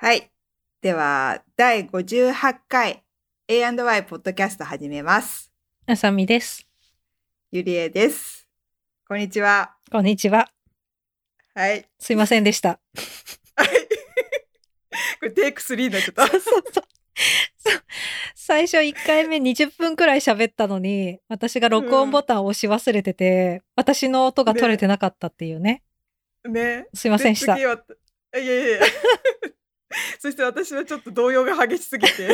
はい。では、第58回 A&Y ポッドキャスト始めます。あさみです。ゆりえです。こんにちは。こんにちは。はい。すいませんでした。はい。これテイク3になっちゃった。そうそうそう最初1回目20分くらい喋ったのに、私が録音ボタンを押し忘れてて、私の音が取れてなかったっていうね。ね。すいませんでしたいやいやいや。そして私はちょっと動揺が激しすぎて、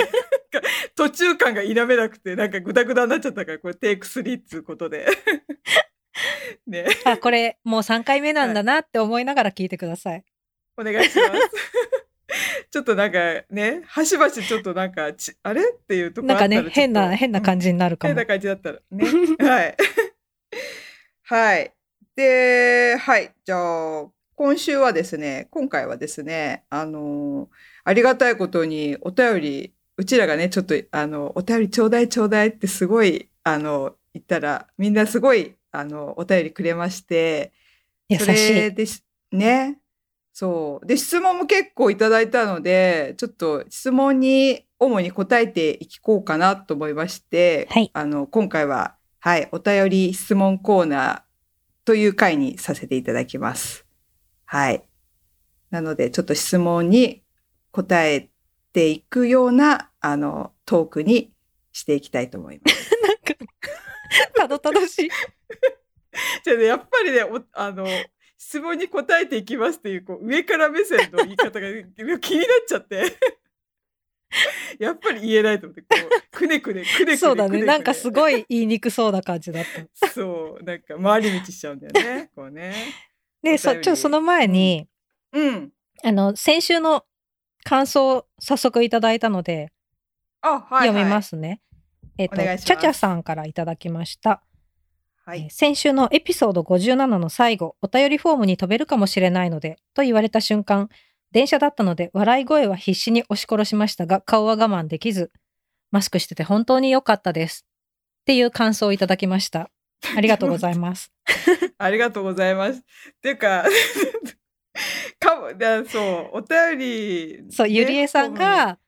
途中感が否めなくて、なんかグダグダになっちゃったから、これテイク3っつうことで。ね。あ、これもう3回目なんだなって思いながら聞いてください。お願いします。ちょっとなんかね、端々ちょっとなんかち、あれっていうとこなんかね、変な、変な感じになるかも。変な感じだったらね。はい。はい。で、はい。じゃあ、今週はですね、今回はですね、あの、ありがたいことにお便り、うちらがね、ちょっと、あの、お便りちょうだいちょうだいってすごい、あの、言ったら、みんなすごい、あの、お便りくれまして、そ優しい。れです。ね。そう。で、質問も結構いただいたので、ちょっと質問に主に答えていこうかなと思いまして、はいあの、今回は、はい、お便り質問コーナーという回にさせていただきます。はい。なので、ちょっと質問に答えていくような、あの、トークにしていきたいと思います。なんか、たどたどしい。じゃあね、やっぱりね、おあの、質問に答えていきますっていう、こう、上から目線の言い方が気になっちゃって。やっぱり言えないと思って、こう、くねくね、くねくね。そうだね。くねくなんかすごい言いにくそうな感じだった。そう、なんか回り道しちゃうんだよね。こうね。で、そ、ちょ、その前に、うん。あの、先週の感想を早速いただいたので、あ、はい、はい。。読みますすね。えっ、と、お願いしますちゃちゃさんからいただきました。はい。えー先週のエピソード57の最後、お便りフォームに飛べるかもしれないので、と言われた瞬間、電車だったので笑い声は必死に押し殺しましたが、顔は我慢できず、マスクしてて本当に良かったです。っていう感想をいただきました。ありがとうございます。ありがとうございます。っていうか、かも、だそう、お便り、そう、ねゆりえさん、が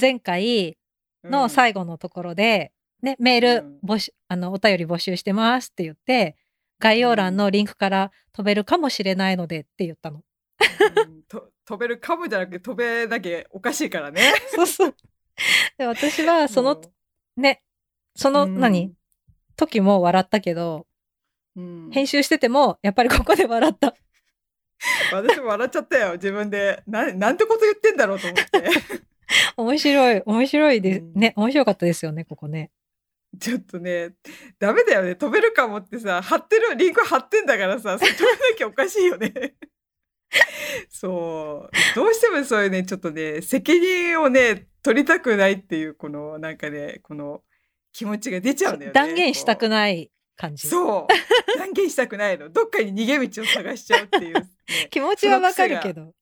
前回うんの最後のところで、ね、メールうん募集、あの、お便り募集してますって言って、概要欄のリンクから飛べるかもしれないのでって言ったの。うんと飛べるかもじゃなくて飛べなきゃおかしいからね。そうそう。で私はそのね、そのうん何、時も笑ったけど、うん。編集しててもやっぱりここで笑った。私も笑っちゃったよ。自分で。ななんてこと言ってんだろうと思って。面白い、面白いで、うん。ね、面白かったですよね、ここね。ちょっとねダメだよね。飛べるかもってさ貼ってるリンク貼ってんだからさそれ飛べなきゃおかしいよね。そう。どうしてもそういうねちょっとね責任をね取りたくないっていうこのなんかねこの気持ちが出ちゃうんだよね。断言したくいない感じ。そう断言したくないの どっかに逃げ道を探しちゃうっていう、ね、気持ちはわかるけど。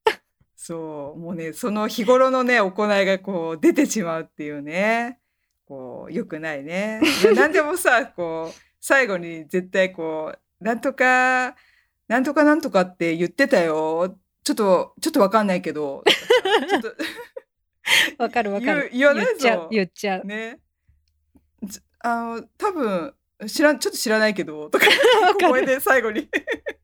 そう、もうね、その日頃のね、行いがこう出てしまうっていうね、こう、良くないね。何 でもさ、こう、最後に絶対こう、なんとか、なんとかなんとかって言ってたよ。ちょっと、ちょっとわかんないけど、ちょっと、わかるわかる。言わない言っちゃうぞ、言っちゃう。ね。ちあの、多分、知らん、ちょっと知らないけど、とか、わかる。小声で最後に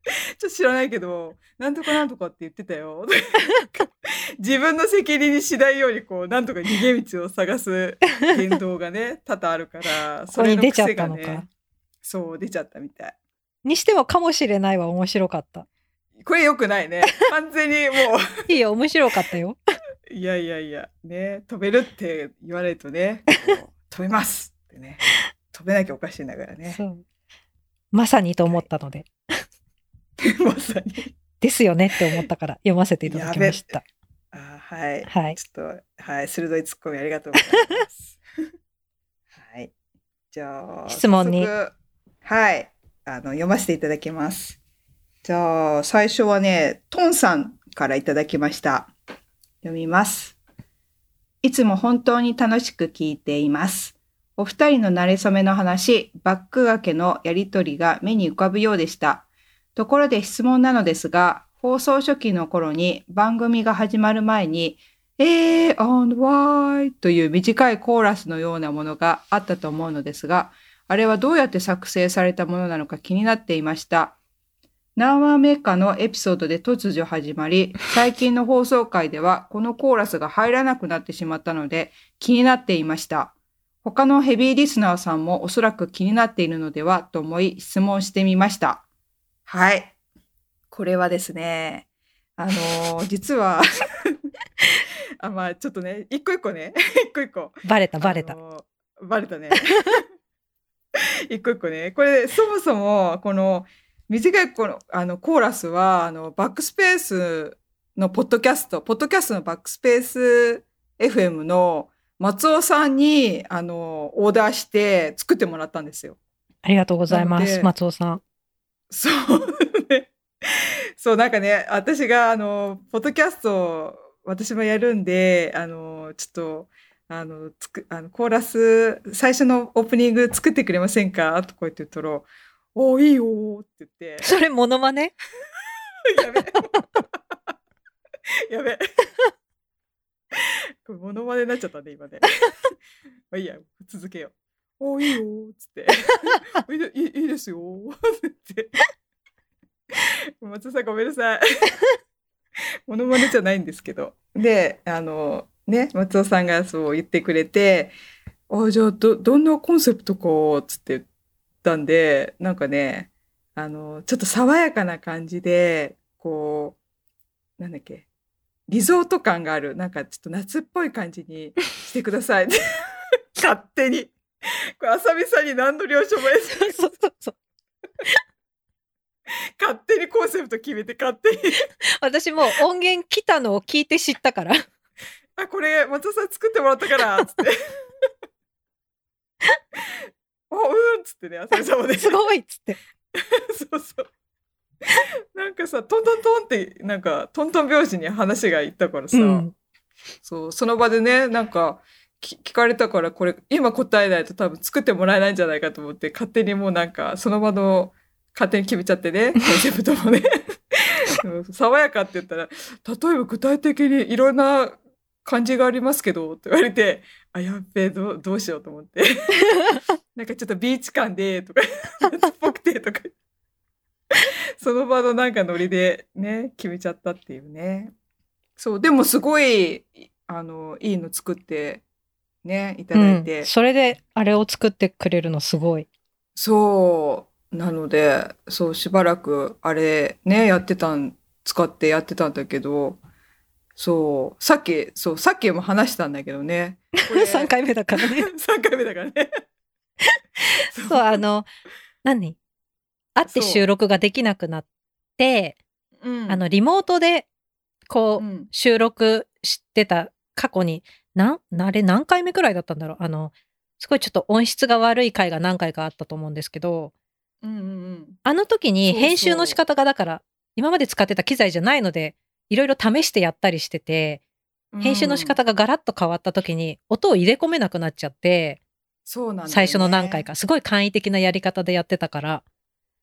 ちょっと知らないけどなんとかなんとかって言ってたよ 自分の責任にしないようにこうなんとか逃げ道を探す言動がね多々あるからここに出ちゃっ癖がたのかね。そう出ちゃったみたいにしてもかもしれないは面白かった。これ良くないね完全にもいいよ、面白かったよ。ういやいやいやね飛べるって言われるとねこう飛べますってね飛べなきゃおかしいんだからねそう。まさにと思ったので、まさにですよねって思ったから読ませていただきました。あはいはい。ちょっと、はい、鋭いツッコミありがとうございます。はい。じゃあ、質問にはい。あの、読ませていただきます。じゃあ、最初はね、トンさんからいただきました。読みます。いつも本当に楽しく聞いています。お二人の馴れ初めの話、バック掛けのやりとりが目に浮かぶようでした。ところで質問なのですが、放送初期の頃に番組が始まる前にえー A on Y という短いコーラスのようなものがあったと思うのですが、あれはどうやって作成されたものなのか気になっていました。何話目かのエピソードで突如始まり、最近の放送回ではこのコーラスが入らなくなってしまったので気になっていました。他のヘビーリスナーさんもおそらく気になっているのではと思い質問してみました。はい。これはですね、あのー 実は、あ、まあちょっとね、一個一個ね、一個一個。バレたバレたあ。のーバレたね。一個一個ね。これ、そもそも、この、短いこのあのコーラスは、あの、バックスペースのポッドキャスト、ポッドキャストのバックスペース FM の松尾さんに、あの、オーダーして作ってもらったんですよ。ありがとうございます。松尾さん。そうね。そう、なんかね、私が、あの、ポッドキャスト、私もやるんで、あの、ちょっと、あの、つく、あの、コーラス、最初のオープニング作ってくれませんか？とか言って言ったら、おいいよーって言って、それモノマネ？やべ。やべ。これ、モノマネになっちゃったね、今ね。まあいいや、続けよう。おいいよーっつって。いいでいいいいですよーって。松尾さんごめんなさい。モノマネじゃないんですけど。で、あの、ね、松尾さんがそう言ってくれて、あ、じゃあ、ど、どんなコンセプトか、つって言ったんで、なんかね、あの、ちょっと爽やかな感じで、こう、なんだっけ、リゾート感がある、なんかちょっと夏っぽい感じに してください。勝手に。これ、あさみさんに何の了承も得ずそうそうそう。勝手にコンセプト決めて勝手に。私もう音源来たのを聞いて知ったから。あ、これ、松尾さん作ってもらったから、つって。あ、うん、つってね、あさみさんもね。すごいっつって。そうそう。なんかさ、トントントンって、なんか、トントン拍子に話がいったからさ、うん。そう、その場でね、なんか、き聞かれたから、これ、今答えないと多分作ってもらえないんじゃないかと思って、勝手にもうなんか、その場の、勝手に決めちゃってね、コンセプトもね。う ん爽やかって言ったら、例えば具体的にいろんな感じがありますけど、って言われて、あ、やっべえ、どうどうしようと思って。なんかちょっとビーチ感で、とか、夏っぽくて、とか。その場のなんかノリでね、決めちゃったっていうね。そう、でもすごい、あの、いいの作って、ね、いただいて。うん、それであれを作ってくれるのすごい。そう、なので、そう、しばらくあれね、やってたん、使ってやってたんだけど、そう、さっき、そう、さっきも話したんだけどね。これ 3回目だからね。3回目だからね。そう、あの、何？会って収録ができなくなって、うん、あの、リモートで、こう、うん、収録してた過去に、なん、あれ何回目くらいだったんだろう？あの、すごいちょっと音質が悪い回が何回かあったと思うんですけど、うんうんうん。あの時に編集の仕方がだから、今まで使ってた機材じゃないので、いろいろ試してやったりしてて、編集の仕方がガラッと変わった時に、音を入れ込めなくなっちゃって、そうなんね。最初の何回か、すごい簡易的なやり方でやってたから、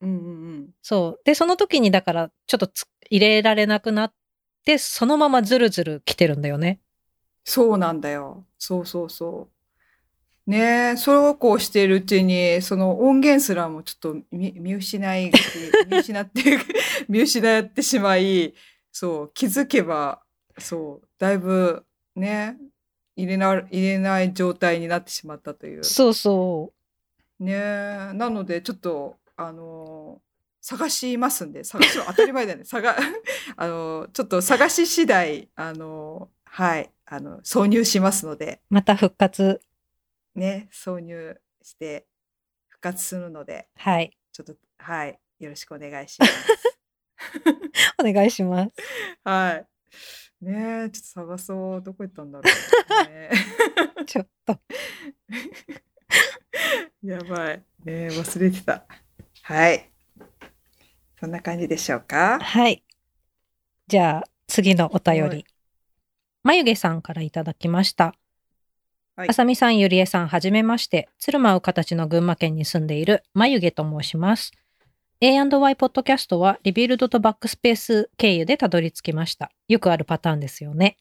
うんうんうん。そう。で、その時にだから、ちょっとつ入れられなくなって、そのままズルズル来てるんだよね。そうなんだよ。そうそうそう。ねえ、そうこうしているうちに、その音源すらもちょっと見見失い、見失って、見失ってしまい、そう、気づけば、そう、だいぶね、入れな、入れない状態になってしまったという。そうそねえ、なので、ちょっと、あの探しますんで、探しは当たり前だよね。探、あのちょっと探し次第、あのはい、あの、挿入しますので、う。また復活。ね、挿入して復活するので、はい。ちょっと、はい、よろしくお願いします。お願いします。はい。ねえ、ちょっと探そう。どこ行ったんだろう。ね ちょっと。えやばい。ねえ忘れてた。はい。そんな感じでしょうか？はい。じゃあ、次のお便はいり。眉毛さんからいただきました。はいあさみさん、ゆりえさん、はじめまして。鶴舞う形の群馬県に住んでいる眉毛と申します。A&Y ポッドキャストはリビルドとバックスペース経由でたどり着きました。よくあるパターンですよね。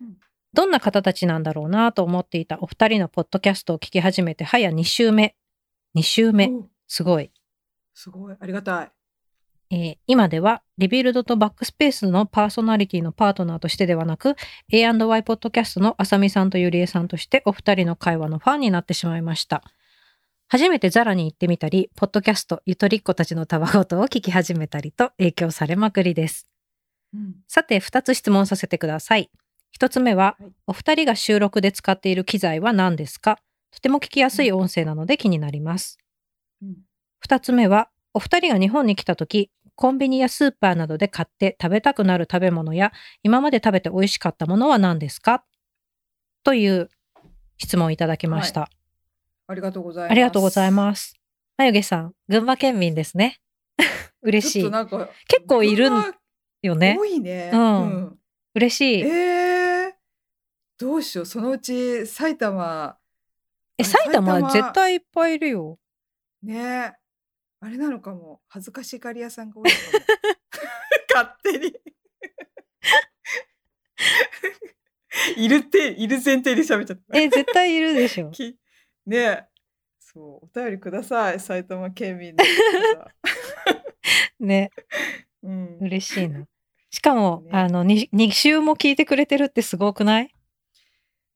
うんどんな方たちなんだろうなと思っていたお二人のポッドキャストを聞き始めて早2週目。2週目。おすごい。すごい。ありがたい。えー今ではリビルドとバックスペースのパーソナリティのパートナーとしてではなく A&Y ポッドキャストのあさみさんとゆりえさんとしてお二人の会話のファンになってしまいました。初めてザラに行ってみたり、ポッドキャストゆとりっ子たちのたわごとを聞き始めたりと影響されまくりです。うんさて、二つ質問させてください。一つ目は、はいお二人が収録で使っている機材は何ですか？とても聞きやすい音声なので気になります。うん二つ目は、お二人が日本に来た時、コンビニやスーパーなどで買って食べたくなる食べ物や、今まで食べて美味しかったものは何ですか？という質問をいただきました。ありがとうございます。ありがとうございます。眉毛さん、群馬県民ですね。嬉しい結構いるよね。多いね。うん嬉しい。えー、どうしよう。そのうち埼玉え、あ埼玉埼玉絶対いっぱいいるよ。ねあれなのかも。恥ずかしがり屋さんが多いのかも。勝手に。いるって、いる前提で喋っちゃった。え、絶対いるでしょ。きねえ。そう、お便りください。埼玉県民の方。ね、うん、嬉しいな。しかも、ねあの、に2週も聞いてくれてるってすごくない？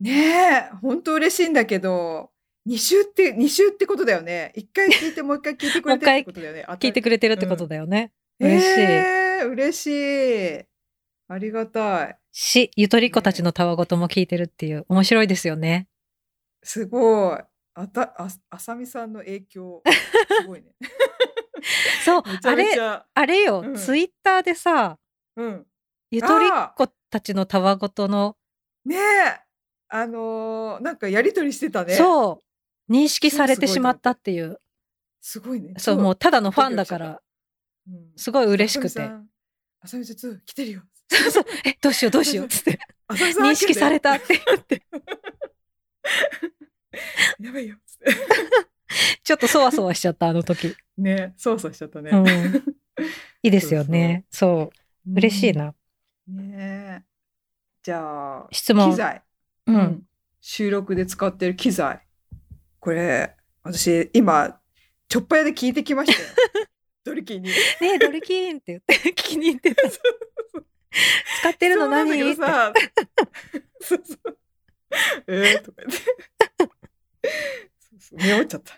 ねえ、本当嬉しいんだけど、2週って、二週ってことだよね。一回聞いてもう一回聞いてくれてるってことだよね。聞いてくれてるってことだよね。れ嬉しいえー嬉しい。ありがたい。し、ゆとりっ子たちのたわごとも聞いてるっていう、面白いですよね。すごい。あた、あ、あさみさんの影響。すごいね。そうあれ。あれよ、うんツイッターでさ、うん。ゆとりっ子たちのたわごとの、ねえ。あのーなんかやりとりしてたね。う。そう、認識されてしまったっていう。すごいね。そう、もうただのファンだから、うんすごい嬉しくて。あさみさん、2来てるよ。そうそう、え、どうしようどうしようっ つって、認識されたって言って、やばいよ。つって ちょっとそわそわしちゃった、あの時。ね、操作しちゃったね。うん。いいですよね。そう、嬉しいな。うん。ねえじゃあ、質問機材。う。うん収録で使ってる機材。これ、私、今、ちょっぱ屋で聞いてきましたよ。ドリキンに。ねえ、ドリキーンって言って、聞きに行ってた。使ってるの何？そうなんだけどさ そうそう。えーとか言って。そうそう見終わっちゃった。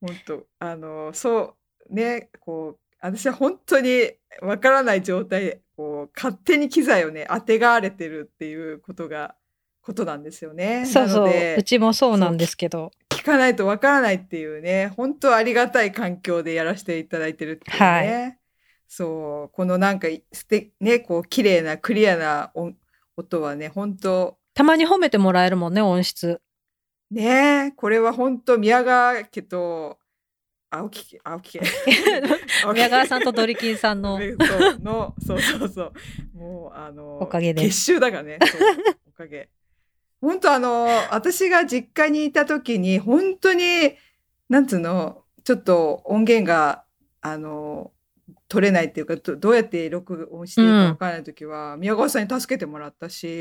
本当あの、そう、ね、こう、私は本当にわからない状態で、こう、勝手に機材をね、当てがわれてるっていうことが、ことなんですよね。そうそううちもそうなんですけど聞かないとわからないっていうね、本当ありがたい環境でやらせていただいてるっていうね。そう、このなんか、すて、ね、こう、綺麗な、クリアな音音はね、本当たまに褒めてもらえるもんね音質ねこれは本当宮川家と、青木家、青木 宮川さんとドリキンさんのねそうの、そうそうそう。もう、あの、おかげで結集だからね。おかげ。本当あの、私が実家にいた時に、本当に、なんつうの、ちょっと音源が、あの、取れないっていうか、どどうやって録音していいかわからない時は、宮川さんに助けてもらったし、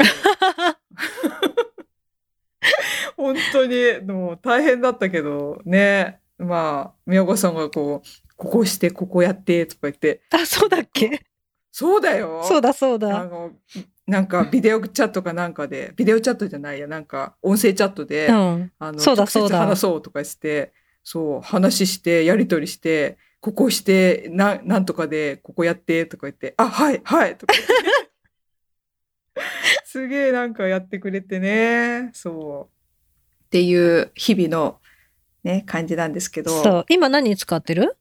本当に、もう大変だったけど、ね。まあ、宮川さんがこう、ここして、ここやって、とか言って、あそうだっけ？そうだよ。そうだそうあだの、なんかビデオチャットかなんかで、ビデオチャットじゃないや、なんか音声チャットで、うんあの、そうだそうだ話そうとかして、そう、話して、やりとりして、ここして、な、なんとかで、ここやって、とか言って、あ、はい、はい、とか言って。すげえなんかやってくれてね、そう。っていう日々のね、感じなんですけど。そう今何使ってる？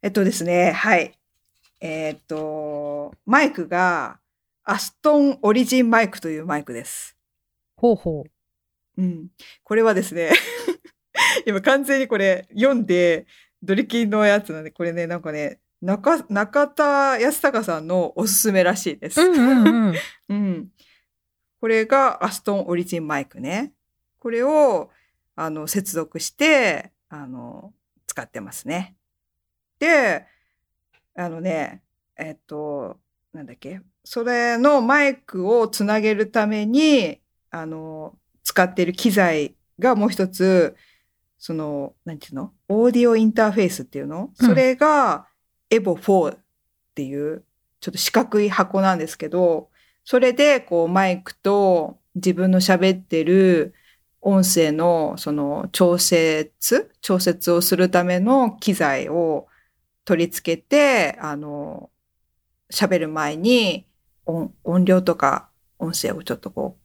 えっとですね、はい。えーっと、マイクが、アストンオリジンマイクというマイクです。ほうほううん。これはですね、今完全にこれ読んで、ドリキンのやつなんで、これね、なんかね、中、中田康隆さんのおすすめらしいです。うんうんうん うん。これがアストンオリジンマイクね。これを、あの、接続して、あの、使ってますね。で、あのね、えっと、なんだっけ？それのマイクをつなげるために、あの、使っている機材がもう一つ、その、なんていうの？オーディオインターフェースっていうの、うん。それが EVO4 っていう、ちょっと四角い箱なんですけど、それでこうマイクと自分の喋ってる音声のその調節、調節をするための機材を取り付けて、あの、喋る前に音音量とか音声をちょっとこ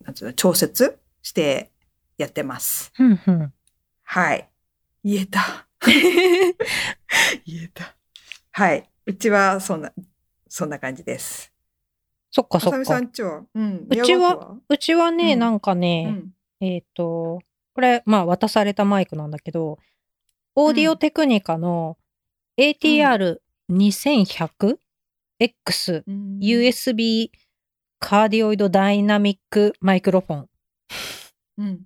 う、なんつうの、調節してやってます。うんうん。はい。言えた。言えた。はい。うちはそんな、そんな感じです。そっかそっかあさみさん。ちは？うん。うちはうちはね、うんなんかうね、ん。えっ、と、これ、まあ渡されたマイクなんだけど、オーディオテクニカの ATR2100X うん USB カーディオイドダイナミックマイクロフォンっうん。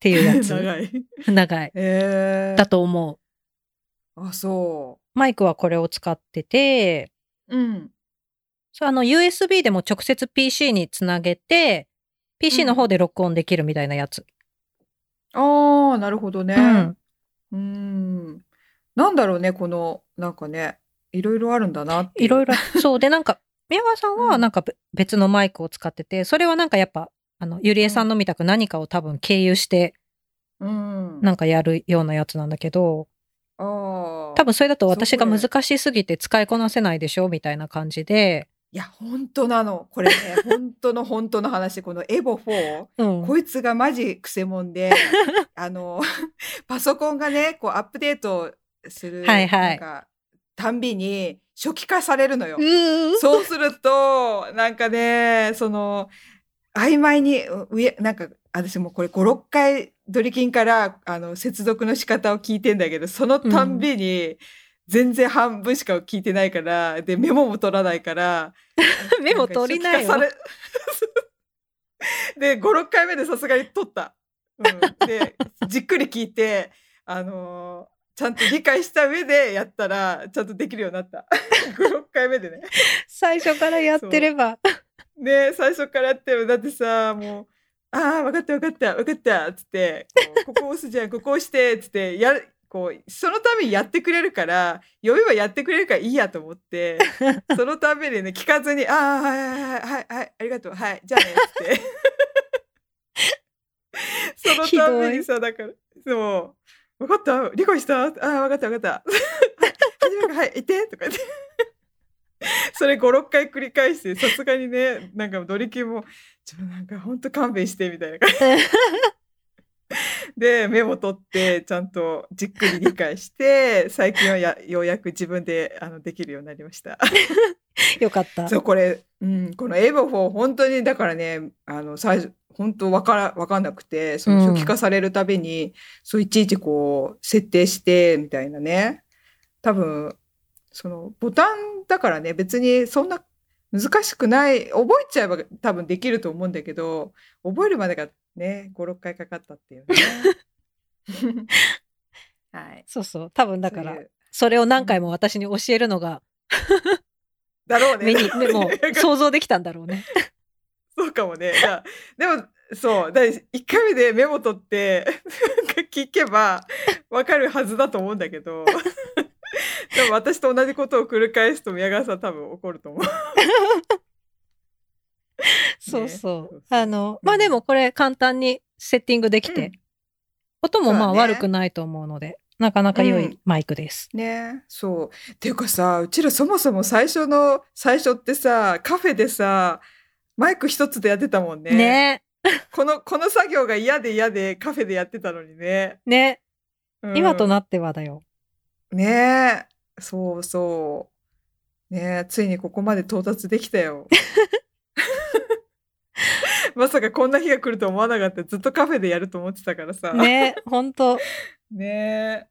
ていうやつ。長い。長い。えー。だと思う。あ、そマイクはこれを使ってて、う。うん。そうあの USB でも直接 PC につなげて、PC の方で録音できるみたいなやつ。ああ、なるほどね。うん。うーん。なんだろうね、この、なんかね、いろいろあるんだなっていう。いろいろ。そう。で、なんか、宮川さんうんはなんかべ別のマイクを使ってて、それはなんかやっぱ、あの、ゆりえさんのみたく何かを多分経由して、うん。なんかやるようなやつなんだけど、ああ。多分それだと私が難しすぎて使いこなせないでしょみたいな感じで、いや、本当なの。これね、本当の本当の話。このエボ4。うん。こいつがマジクセモンで、あの、パソコンがね、こうアップデートする、はいはいなんか、たんびに初期化されるのよう。ーそうすると、なんかね、その、曖昧に、う上、なんか、私もこれ5、6回ドリキンから、あの、接続の仕方を聞いてんだけど、そのたんびに、全然半分しか聞いてないから、で、メモも取らないから、メモ取りなよんか初期化され で、5、6回目でさすがに取った。うん、で、じっくり聞いて、あのーちゃんと理解した上でやったら、ちゃんとできるようになった。5、6回目でね。最初からやってれば。ね最初からやってる。だってさ、もう、ああ、分かった分かった分かったっつって、こうここ押すじゃん、ここ押してっつって、やる、こう、そのためにやってくれるから、酔いはやってくれるからいいやと思って、そのためにね、聞かずに、ああ、はいはいはいはい、はい、ありがとう、はい、じゃあねっつって。そのためにさ、だから、そう、分かった？理解したああ、分かった分かった。初めから、はい、行ってとか言って。それ5、6回繰り返して、さすがにね、なんかドリキンも、ちょっとなんかほんと勘弁してみたいな感じ で、メモ取って、ちゃんとじっくり理解して、最近はやようやく自分であのできるようになりました。よかった。そう、これ、うん、このエボ4、本当に、だからね、あの、最初、本当わから、わかんなくて、そのうん初期化されるたびに、そう、いちいちこう、設定して、みたいなね。多分、その、ボタンだからね、別にそんな難しくない、覚えちゃえば多分できると思うんだけど、覚えるまでがね、5、6回かかったっていうね。はい。そうそう。多分だからそれを何回も私に教えるのが、だろうね。目に、目も 想像できたんだろうね。そうかもね。でも、そう。だ1回目でメモ取って、聞けばわかるはずだと思うんだけど、でも私と同じことを繰り返すと宮川さん多分怒ると思う。そうそう。あの、まあでもこれ簡単にセッティングできて、うん音もまあ悪くないと思うので、なかなか良いマイクです。ねそう。っていうかさ、うちらそもそも最初の、最初ってさ、カフェでさ、マイク一つでやってたもんね。ねこの、この作業が嫌で嫌でカフェでやってたのにね。ね、うん今となってはだよ。ねえ、そうそう。ねえ、ついにここまで到達できたよ。まさかこんな日が来ると思わなかった。ずっとカフェでやると思ってたからさ。ね、本当 ね。え。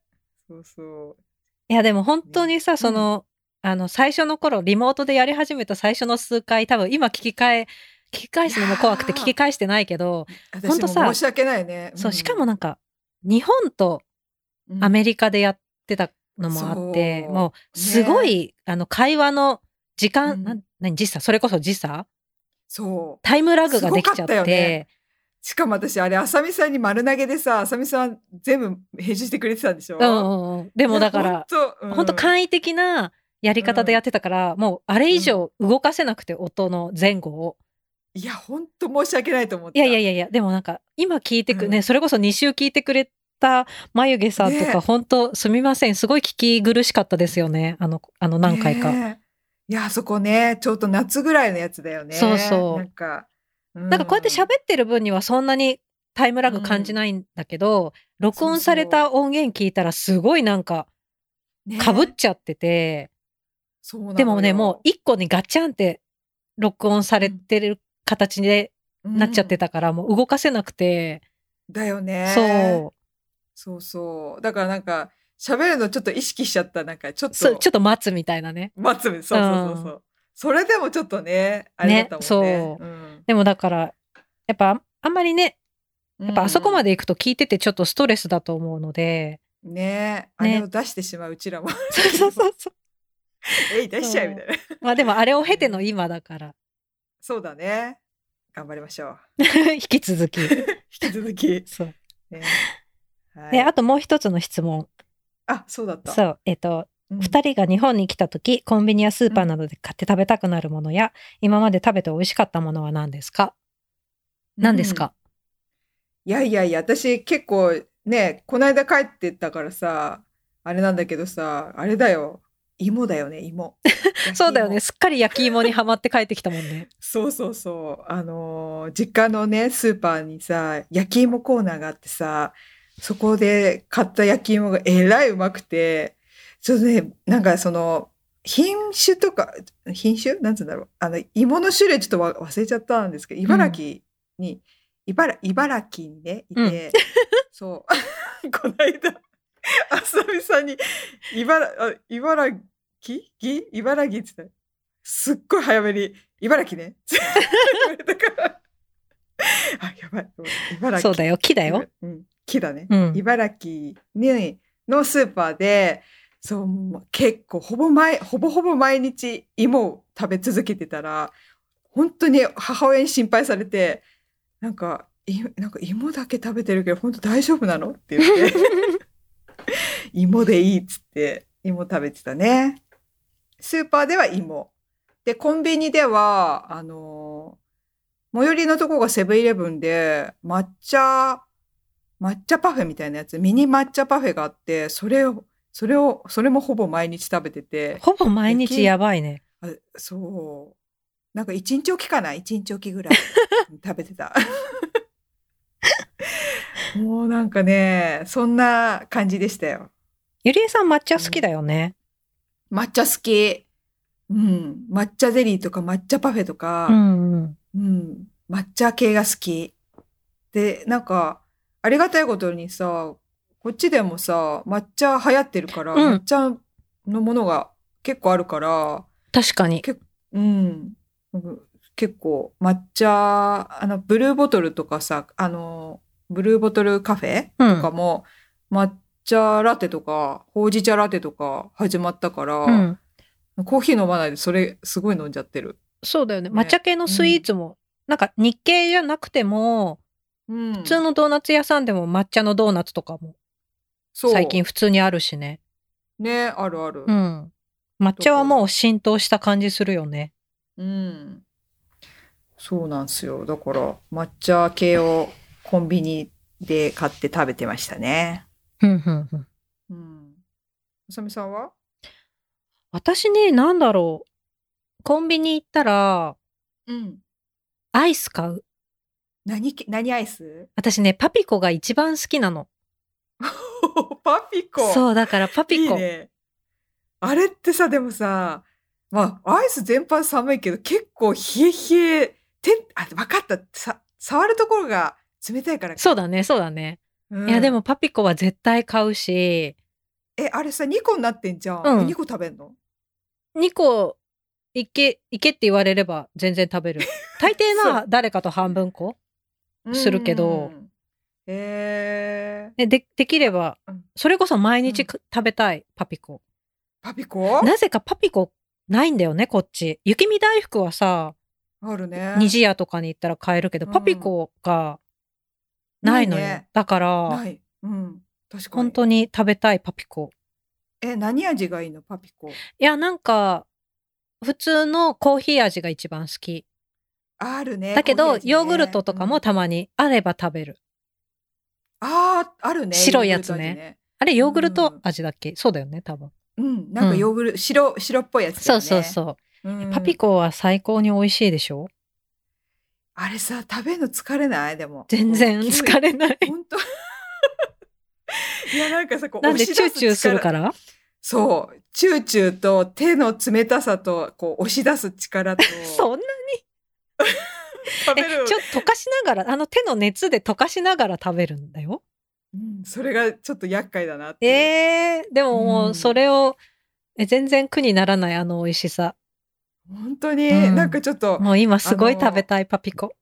そうそう。いやでも本当にさ、ね。その、あの、最初の頃、リモートでやり始めた最初の数回、多分今聞き換え、聞き返すのも怖くて聞き返してないけど、私ほんとさも申し訳ないね。そう、しかもなんか、日本とうん。アメリカでやってたのもあって、そう。もう、すごい、あの、会話の時間、うん何時差？それこそ時差？そう。タイムラグができちゃっすごかったよて、ねしかも私、あれ、あさみさんに丸投げでさ、あさみさん全部編集してくれてたんでしょ？うんうんうん、でもだから、本当、うん本当簡易的なやり方でやってたから、もうあれ以上動かせなくて、音の前後を。いや、本当申し訳ないと思った。いやいやいやいや、でもなんか今聞いてく、うんね、それこそ2週聞いてくれた眉毛さんとか、ね本当すみません。すごい聞き苦しかったですよね。あの、あの何回か。ねえいや、あそこね、ちょうど夏ぐらいのやつだよね。そうそうなんか、ななんかこうやって喋ってる分にはそんなにタイムラグ感じないんだけど、録音された音源聞いたらすごいなんかね被っちゃってて、そうなのよでもね、もう一個にガチャンって録音されてる形でなっちゃってた。たから、もう動かせなくて、だよね。そう。そうそう。だからなんか、喋るのちょっと意識しちゃった。なんか、ちょっと、ちょっと待つみたいなね。待つ。そうそうそうそう。それでもちょっとね、あれだったもんね。ねそうでもだから、やっぱあんまりね、うん。やっぱあそこまで。で行くと聞いててちょっとストレスだと思うので、ねあれを出してしまううちらも。そうそうそうそう。えい、出しちゃえみたいな。まあでもあれを経ての今だから、そうだね。頑張りましょう。引き続き。引き続き。そう。ねはいで、あともう一つの質問。あ、そうだった。そう。えっと、うん二人が日本に来た時、コンビニやスーパーなどで買って食べたくなるものや、今まで食べて美味しかったものは何ですか？何ですか、いやいやいや、私結構ね、この間帰ってったからさ、あれなんだけどさ、あれだよ。芋だよね、芋。そうだよね。すっかり焼き芋にはまって帰ってきたもんね。そうそうそう。あのー実家のね、スーパーにさ、焼き芋コーナーがあってさ、そこで買った焼き芋がえらいうまくて、ちょっとね、なんかその、品種とか、品種？なんつうんだろう。あの、芋の種類ちょっとわ忘れちゃったんですけど、茨城に、茨茨城にね、いて、そう。この間、あさみさんに、茨あ茨城？ぎ？茨城って言ったすっごい早めに、茨城ね。言われたから。あ、やばい。茨城。そうだよ。木だよ。うん、木だね。うん茨城にのスーパーで、そう、結構、ほぼ毎、ほぼほぼ毎日芋を食べ続けてたら、本当に母親に心配されて、なんか、いなんか芋だけ食べてるけど、本当大丈夫なの？って言って、芋でいいっつって、芋食べてたね。スーパーでは芋。で、コンビニでは、あの最寄りのとこがセブンイレブンで、抹茶、抹茶パフェみたいなやつ、ミニ抹茶パフェがあって、それを、それを、それもほぼ毎日食べてて、ほぼ毎日やばいね。あそう。なんか一日おきかな？一日おきぐらい食べてた。もうなんかね、そんな感じでしたよ。ゆりえさん抹茶好きだよね。抹茶好き。うん。抹茶ゼリーとか抹茶パフェとか、うんうん。うん、抹茶系が好き。で、なんか、ありがたいことにさ、こっちでもさ、抹茶流行ってるから、うん抹茶のものが結構あるから、確かに。うん、うん結構抹茶、あの、ブルーボトルとかさ、あの、ブルーボトルカフェうんとかも、抹茶ラテとか、ほうじ茶ラテとか始まったから、うん。コーヒー飲まないでそれすごい飲んじゃってる。そうだよね。ね抹茶系のスイーツも、なんか日系じゃなくても、うん、普通のドーナツ屋さんでも抹茶のドーナツとかも最近普通にあるしね。ね、あるある。うん。抹茶はもう浸透した感じするよね。うん。そうなんですよ。だから、抹茶系をコンビニで買って食べてましたね。ふんふんふん。うん。あさみさんは？私ね、なんだろう。コンビニ行ったら、うん。アイス買う。何け、何アイス？私ね、パピコが一番好きなの。パピコ？う。そう、だからパピコ。いいね。あれってさ、でもさ、まあ、アイス全般寒いけど、結構冷え冷え、てん、あ、わかった。さ、触るところが冷たいからか。そうだね、そうだね。うんいや、でもパピコは絶対買うし、え、あれさ、2個になってんじゃん。うん2個食べんの？2個、いけ、いけって言われれば全然食べる。大抵そな、誰かと半分こ？するけどうん。えー、ででできればうん、それこそ毎日うんく食べたい、パピコ。パピコ？なぜかパピコ、ないんだよね、こっち。雪見大福はさ、あるね。虹屋とかに行ったら買えるけど、うんパピコがないのよ。ねだから、ない。うん。確かに。本当に食べたいパピコ。え、何味がいいのパピコ？いや、なんか、普通のコーヒー味が一番好き。あるね。だけど、ねヨーグルトとかもたまにあれば食べる。ああ、あるね。白いやつねね。あれ、ヨーグルト味だっけ、そうだよね、多分。うん。なんかヨーグルト、白、白っぽいやつだそう。そうそう。うん。パピコは最高に美味しいでしょ？あれさ、食べるの疲れない？でも。全然疲れない。本当 いや、なんかさ、こう、なんでチューチューするか力ら？そう。チューチューと手の冷たさと、こう、押し出す力と。そんなえ食べる。ちょっと溶かしながらあの手の熱で溶かしながら食べるんだよ。うんそれがちょっと厄介だなって。えー、でももううんそれを、え全然苦にならないあの美味しさ。本当に、うんなんかちょっと、もう今すごい食べたいパピコ。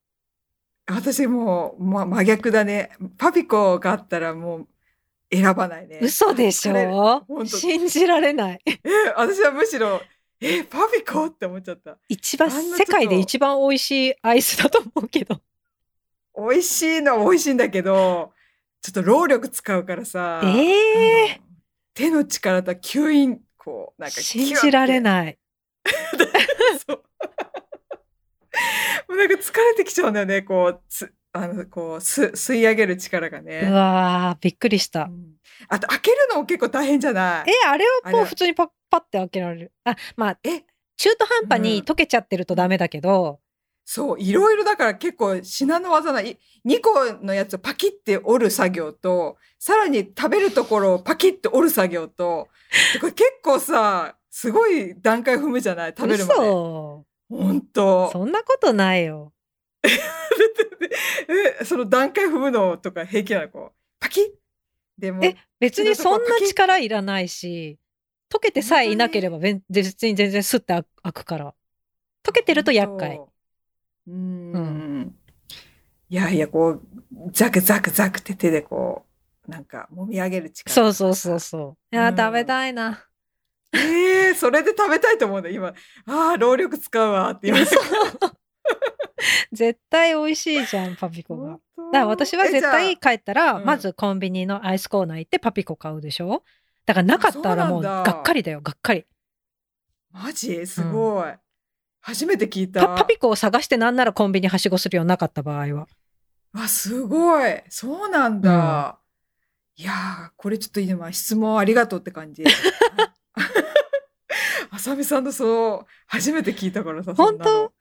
私もう、ま、真逆だね。パピコがあったらもう選ばないね。嘘でしょ？信じられない。え、私はむしろ、え、パピコって思っちゃった。一番世界で一番美味しいアイスだと思うけど。美味しいのは美味しいんだけど、ちょっと労力使うからさ。ええあの手の力と吸引、こう、なんか信じられい。ない。もうなんか疲れてきちゃうんだよね、こう、つ、あの、こう、す、吸い上げる力がね。うわーびっくりした。うんあと、開けるのも結構大変じゃない？え、あれはもう普通にパッパって開けられる。あ、まあ、え？中途半端うんに溶けちゃってるとダメだけど、そう、いろいろだから結構品の技ない。2個のやつをパキって折る作業と、さらに食べるところをパキって折る作業と、で これ結構さ、すごい段階踏むじゃない？食べるまで。嘘ほんと。そんなことないよ。え、その段階踏むのとか平気なの？こう、パキッでも、え別にそんな力いらないし、溶けてさえいなければ別に全然スッて開くから。溶けてると厄介。うーん。うんいやいや、こう、ザクザクザクって手でこう、なんか、揉み上げる力。そうそうそうそう。いや、うん食べたいな。ええそれで食べたいと思うんだ今。ああ、労力使うわって言われて。絶対美味しいじゃん、パピコが。から私は絶対帰ったら、うんまずコンビニのアイスコーナー行ってパピコ買うでしょ？だからなかったらもうがっかりだよ、がっかり。マジ？すごい。初めて聞いた。パパピコを探してなんならコンビニはしごするようなかった場合は。あ、すごい。そうなんだ。いやー、これちょっと今質問ありがとうって感じ。あ さみさんのそう、初めて聞いたからさ。本い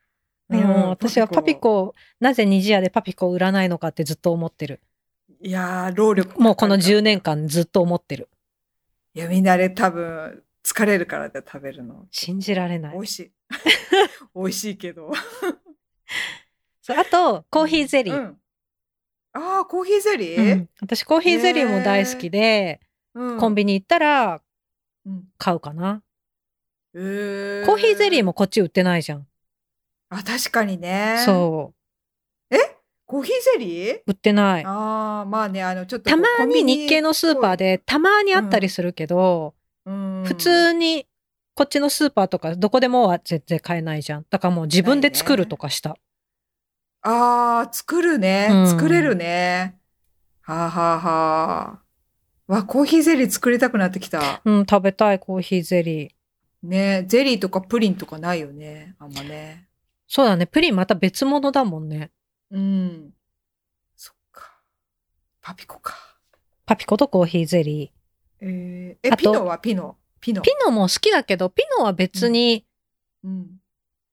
やもううん私はパピ。コ、なぜ虹屋でパピコを売らないのかってずっと思ってる。いやー、労力。もうこの10年。間ずっと思ってる。いや、みんなあれ多分、疲れるからで食べるの。信じられない美。味しい。美味しいけど。そうあと、コーヒーゼリー。うんああ、コーヒーゼリうーん私コーヒーゼリーも大好きで、コンビニ行ったら買うかな。えーコーヒーゼリーもこっち売ってないじゃん。あ、確かにね。う。そう。コーヒーゼリー？売ってない。ああ、まあね、あの、ちょっとたまこうコンビに日系のスーパーでたまにあったりするけど、うん普通にこっちのスーパーとかどこでもは絶対買えないじゃん。だからもう自分で作るとかした。ああ、作るね。うん作れるね。はあ、はあはあ。わ、コーヒーゼリー作りたくなってきた。うん、食べたいコーヒーゼリー。ね、ゼリーとかプリンとかないよね。あんまね。そうだね。プリンまた別物だもんね。うん。そっか。パピコか。パピコとコーヒーゼリえー、え、あとピノは？ピノ？ピノ？ー。。ピノも好きだけど、ピノは別にうん。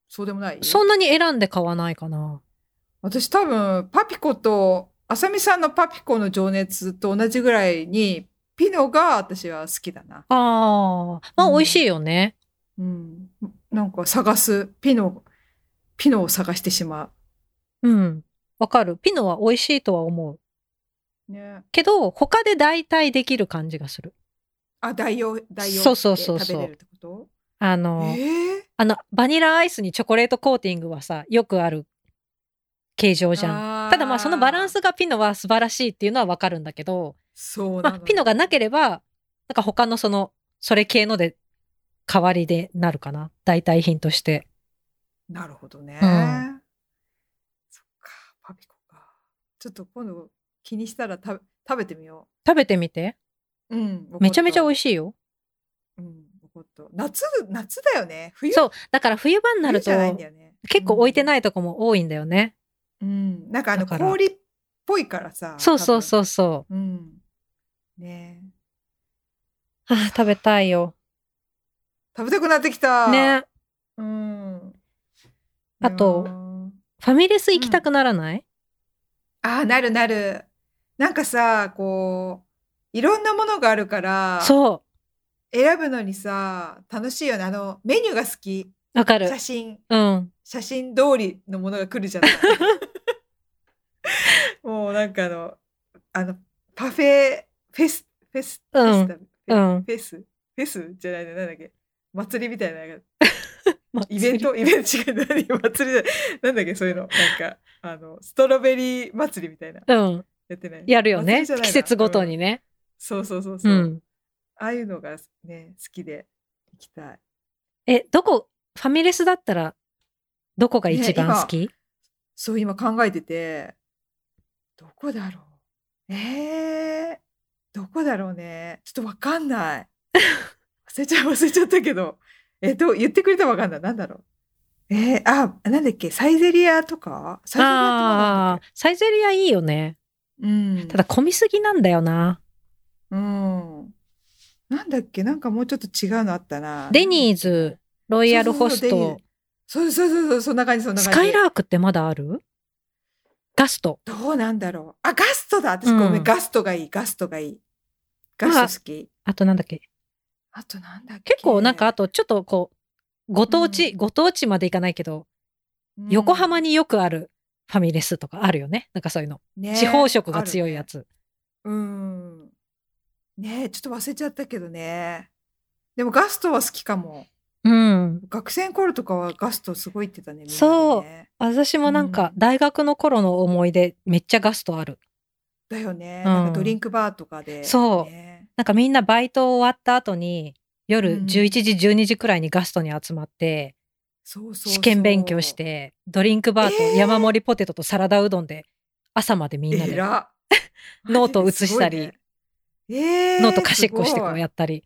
そうでもない？そんなに選んで買わないかな。私多分、パピコと、あさみさんのパピコの情熱と同じぐらいに、ピノが私は好きだな。ああ、まあうん美味しいよね。うん。なんか探す、ピノ、ピノを探してしまうん。わかる。ピノは美味しいとは思う。う。ね。けど、他で代替できる感じがする。あ、代用、代用そうそうそうそう食べれるってこと？あの、ええあの、バニラアイスにチョコレートコーティングはさ、よくある形状じゃん。んただまあそのバランスがピノは素晴らしいっていうのはわかるんだけど、そうなのまあ、ピノがなければ、なんか他のその、それ系ので代わりでなるかな。代替品として。なるほどね。うんそっか、パピコか。ちょっと今度気にしたら食べ食べてみよ食べてみて。う。うん。めちゃめちゃ美い。味しいよ。うん。夏、夏だよね。冬そう。だから冬場になると冬じゃないんだよね。結構置いてい。ないとこも多いんだよね。うん。なんかあの氷っぽいからさ。そうそうう。そうそう。うん。ねはあ、食べたいよ。食べたくなってきた。ね。うん。あとファミレス行きたくならない、ああ、なるなる。なんかさ、こう、いろんなものがあるから、そ選ぶのにさ、楽しいよね。あの、メニューが好き。う。わかる写。真、うん。写真通りのものが来るじゃない。もうなんかあの、あの、パフェ、フェス、フェス、うんフェスうんフェス、フェス？じゃないの、なんだっけ？祭りみたいな。イベント、イベント違う、何？祭りじゃない。なんだっけ、そういうの。なんか、あの、ストロベリー祭りみたいな。うん。やってない？やるよね。季節ごとにうんね。そうそうそうそうう。ん。ああいうのがね、好きで行きたい。え、どこ、ファミレスだったら、どこが一番好き、そう、今考えてて、どこだろう？えー、どこだろうね。ちょっとわかんない。忘れちゃう、忘れちゃったけど。えっと、言ってくれたらわかんない。なんだろう。えー、あ、なんだっけ、サイゼリアとか？サイゼリアってまだなんだっああ、サイゼリアいいよね。けうん。ただ混みすぎなんだよな。うん。なんだっけ、なんかもうちょっと違うのあったな。デニーズ、ロイヤルホスト、そうそうそうそう、そんな感じ、そんなス感じ。カイラークってまだある？ガスト。どうなんだろう。あ、ガストだ。私うんごめん、ガストがいい、ガストがいい。ガスト好き。あとなんだっけ？あとなんだっけ？結構なんかあとちょっとこう、ご当地、うんご当地までいかないけど、うん、横浜によくあるファミレスとかあるよね？なんかそういうの。ね、地方色が強いやあるね。つ。うん。ねちょっと忘れちゃったけどね。でもガストは好きかも。うん。学生の頃とかはガストすごい行ってたね。みんなでそうね私もなんかうん大学の頃の思い出めっちゃガストある。だよね。うんなんかドリンクバーとかで、そうねなんかみんなバイト終わった後に夜うん11時12時くらいにガストに集まって試験勉強し。てドリンクバーとえー。山盛りポテトとサラダうどんで朝までみんなで ノート写したりノート貸しっこしてこうやったり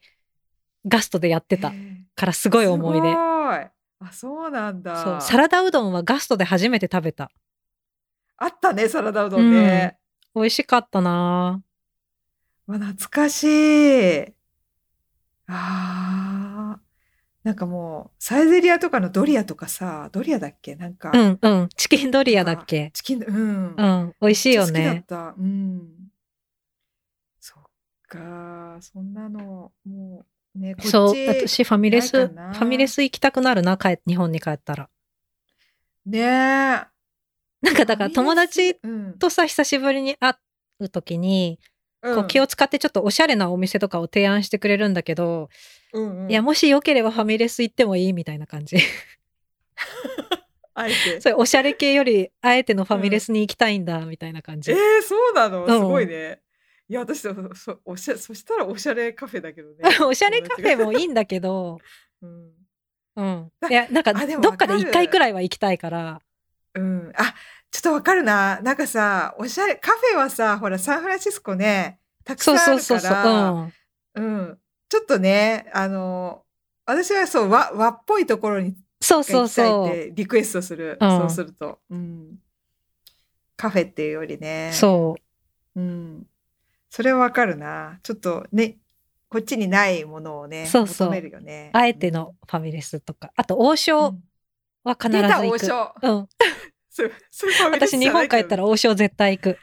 ガストでやってたえー。からすごい思い出。あ、そうなんだ。そうサラダうどんはガストで初めて食べた。あったね、サラダうどんね。美味しかったなわ懐かしい。ああ。なんかもう、サイゼリアとかのドリアとかさ、ドリアだっけ？なんか。うんうんチキンドリアだっけ？チキン、うん。うん美味しいよめっちゃ好きね。だった。うん。そっか、そんなの、もう、ね、こっち。そう私ファミレスファミレス行きたくなるな帰日本に帰ったら。ねえ。なんかだから友達うん、とさ久しぶりに会う時に、うん、こう気を使ってちょっとおしゃれなお店とかを提案してくれるんだけど、うんうんいやもしよければファミレス行ってもいいみたいな感じ あえて。そういうおしゃれ系よりあえてのファミレスに行きたいんだみたいな感じ、えー、そうなの？うんすごいね。いや、私そそおしゃ、そしたらおしゃれカフェだけどね。おしゃれカフェもいいんだけど、うん。うん、いやなんかどっかでわかる一回くらいは行きたいからうん。あ、ちょっとわかるな。なんかさ、おしゃれ、カフェはさ、ほら、サンフランシスコね、たくさそんあるかうそうそうそう、ら、うん、うん。ちょっとね、あの、私はそう、和、和っぽいところにそうそうそってリクエストする。うんそうすると。うん。カフェっていうよりねう。そううん。それはわかるな。ちょっとね、こっちにないものをね、そうそう求めるよね。あえてのファミレスとかあと王うん、将は必ず出た行く、王将。うん、私日本帰ったら王将絶対行く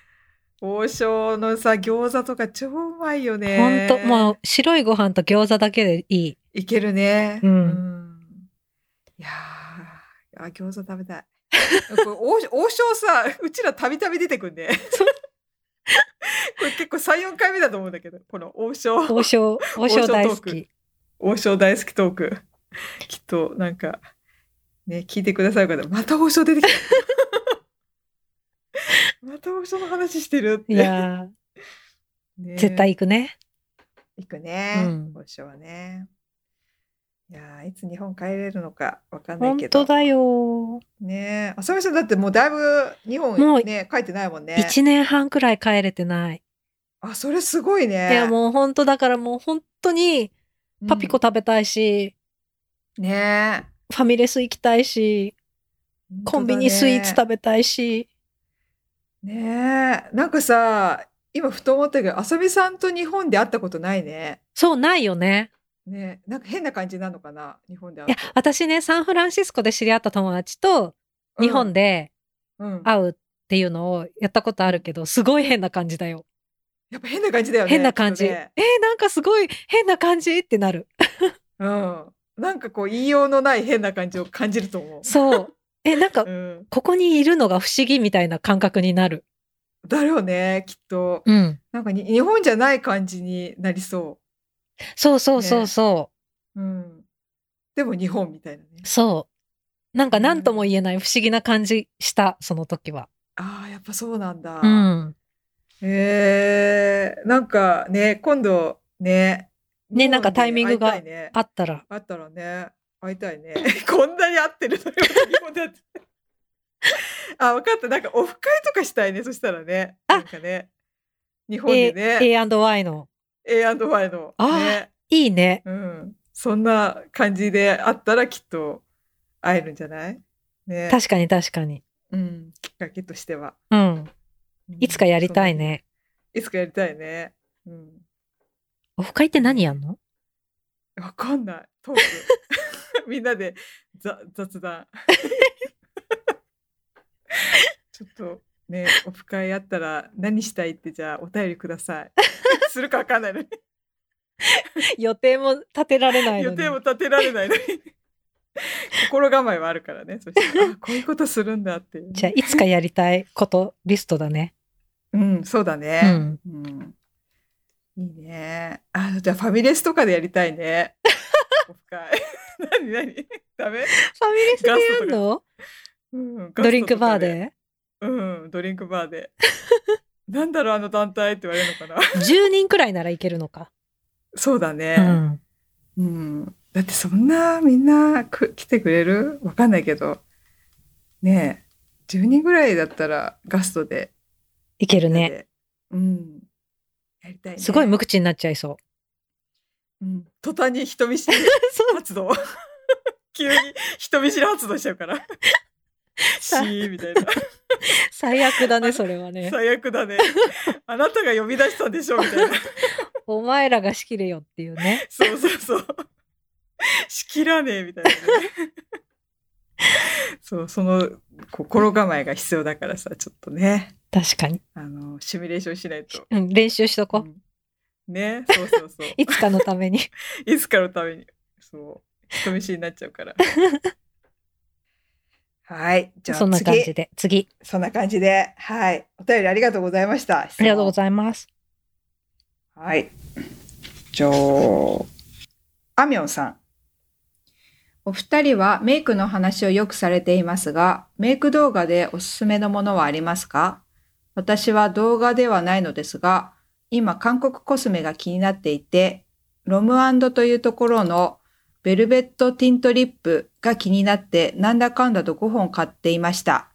王将のさ、餃子とか超うまいよほんね。ともう白いご飯と餃子だけでいいいけるね。うんんいやー、あ、餃子食べたい。王王将さ、うちらたびたび出てくんね。これ結構3、4回目だと思うんだけど、この王将。王将王将大好き王将大好きトーク。きっと、なんか、ね、聞いてくださる方、また王将出てきた。また王将の話してるって。いや ねー絶対行くね行くね。うん王将はね。いやーいつ日本帰れるのかわかんない本けど。当だよ。ねえ。あさみさんだってもうだいぶ日本もうね、帰ってないもんね。一年半くらい帰れてない。あ、それすごいね。いやもう本当だからもう本当にうんパピコ食べたいし、ねファミレス行きたいし、え。コンビニスイーツ食べべたいし。ねえ。なんかさ、今ふと思ったけど、あさみさんと日本で会ったことないね。そうないよね。ねえ。なんか変な感じなのかな日本で会いうや、私ね、サンフランシスコで知り合った友達とと。日本で会うっていうのをやったことあるけど、すごい変な感じだよ。やっぱ変な感じだよね。変な感じ。ねえーなんかすごい変な感じってなる。うん。なんかこう言いようのない変な感じを感じると思う。そう。え、なんかうん。ここにいるのが不思議みたいな感覚になる。だよね、きっと。うん。なんかに日本じゃない感じになりそ。そうそうそうそううん。でも日本みたいなねう。。そう。なんか何とも言えない不思議な感じした、その時は。ああ、やっぱそうなんだ。うん。へえなんかね、今度ね。ねなんかタイミングがあったら。あったらね、会いたいね。こんなに会ってるのよ。あ、分かった。なんかオフ会とかしたいね、そしたらね。あなんかね。日本で A- ね、A&Y の。A&Y の。あーね。いいね。うん。そんな感じであったらきっと会えるんじゃない？ね。確かに確かに。うん。きっかけとしては。うん。うんいつかやりたい。ね。いつかやりたいね。うん。オフ会って何やんの？わかんない。トーク。みんなでざ雑談。ちょっとね、オフ会あったら何したいってじゃあお便りください。するかわかんないのに。予定も立てられないのに。予定も立てられないのに。心構えはあるからね。そして、あ、こういうことするんだっていうね、じゃあ、いつかやりたいことリストだね。うん、そうだね。うん。うん。いいね。あ、じゃあファミレスとかでやりたいね。オフ会。何何？ダメ？ファミレスでやんの？うん、ドリンクバーで？うん、ドリンクバーで。なんだろう、あの団体って言われるのかな？10人くらいならいけるのか。そうだうね。ん。うん。だってそんなみんなく来てくれる？わかんないけど。ねえ、10人ぐらいだったらガストで。いけるね。うん。やりたいね。すごい無口になっちゃいそう。うん。途端に人見知り。発動。急に人見知り発動しちゃうから。シーみたいな。最悪だね、それはね。最悪だね。あなたが呼び出したんでしょみたいな。お前らが仕切れよっていうね。そうそうそう。しきらねえみたいなね。そう、その心構えが必要だからさ、ちょっとね、確かに。あの、シミュレーションしないと。うん、練習しとこう。うんね、そうそうそう。いつかのために。いつかのために。そう。人見知りになっちゃうから。はい。じゃあそんな感じ次。で。次。そんな感じで。はい。お便りありがとうございました。ありがとうごいざいます。はい。じゃあ、あみょんさん。お二人はメイクの話をよくされていますが、メイク動画でおすすめのものはありますか？私は動画ではないのですが、今韓国コスメが気になっていて、ロムというところのベルベットティントリップが気になってなんだかんだと5本買っていました。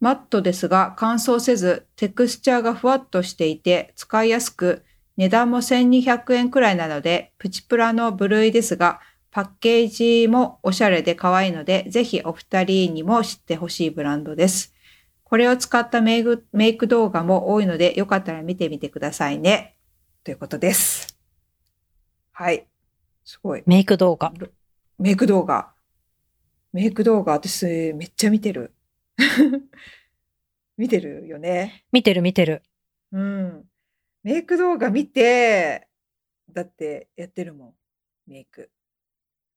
マットですが乾燥せずテクスチャーがふわっとしていて使いやすく値段も1200円くらいなのでプチプラの部類ですがパッケージもおしゃれで可愛いのでぜひお二人にも知ってほしいブランドです。これを使ったメイクメイク動画も多いのでよかったら見てみてくださいね。ということです。はい。すごい。メイク動画。メイク動画。メイク動画、私、めっちゃ見てる。見てるよね。見てる見てる。うん。メイク動画見て、だってやってるもん。メイク。